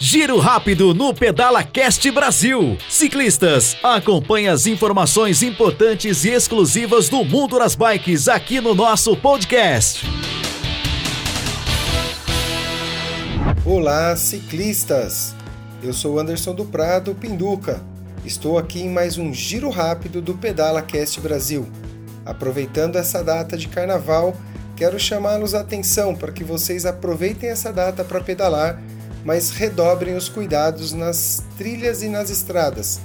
Giro rápido no Pedala Cast Brasil. Ciclistas, acompanhe as informações importantes e exclusivas do mundo das bikes aqui no nosso podcast. Olá, ciclistas! Eu sou Anderson do Prado, Pinduca. Estou aqui em mais um giro rápido do Pedala Cast Brasil. Aproveitando essa data de carnaval, quero chamá-los a atenção para que vocês aproveitem essa data para pedalar mas redobrem os cuidados nas trilhas e nas estradas,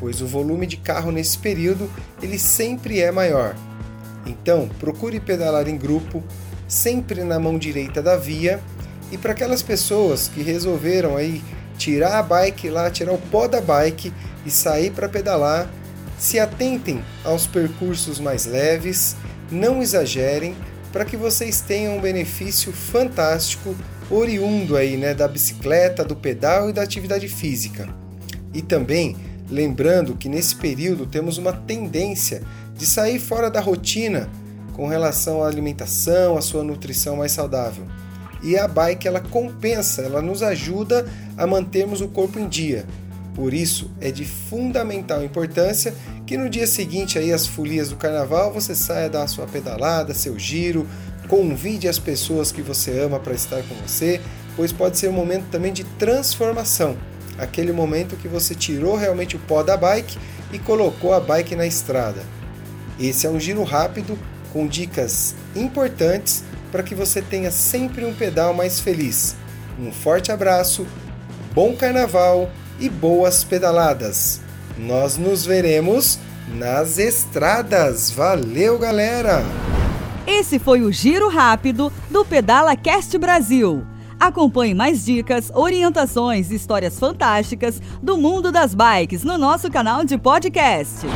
pois o volume de carro nesse período ele sempre é maior. Então, procure pedalar em grupo, sempre na mão direita da via, e para aquelas pessoas que resolveram aí tirar a bike lá, tirar o pó da bike e sair para pedalar, se atentem aos percursos mais leves, não exagerem, para que vocês tenham um benefício fantástico oriundo aí, né, da bicicleta, do pedal e da atividade física. E também lembrando que nesse período temos uma tendência de sair fora da rotina com relação à alimentação, à sua nutrição mais saudável. E a bike ela compensa, ela nos ajuda a mantermos o corpo em dia. Por isso é de fundamental importância que no dia seguinte aí às folias do carnaval você saia dar sua pedalada, seu giro, Convide as pessoas que você ama para estar com você, pois pode ser um momento também de transformação. Aquele momento que você tirou realmente o pó da bike e colocou a bike na estrada. Esse é um giro rápido com dicas importantes para que você tenha sempre um pedal mais feliz. Um forte abraço, bom carnaval e boas pedaladas. Nós nos veremos nas estradas. Valeu, galera! Esse foi o Giro Rápido do Pedala Cast Brasil. Acompanhe mais dicas, orientações e histórias fantásticas do mundo das bikes no nosso canal de podcast.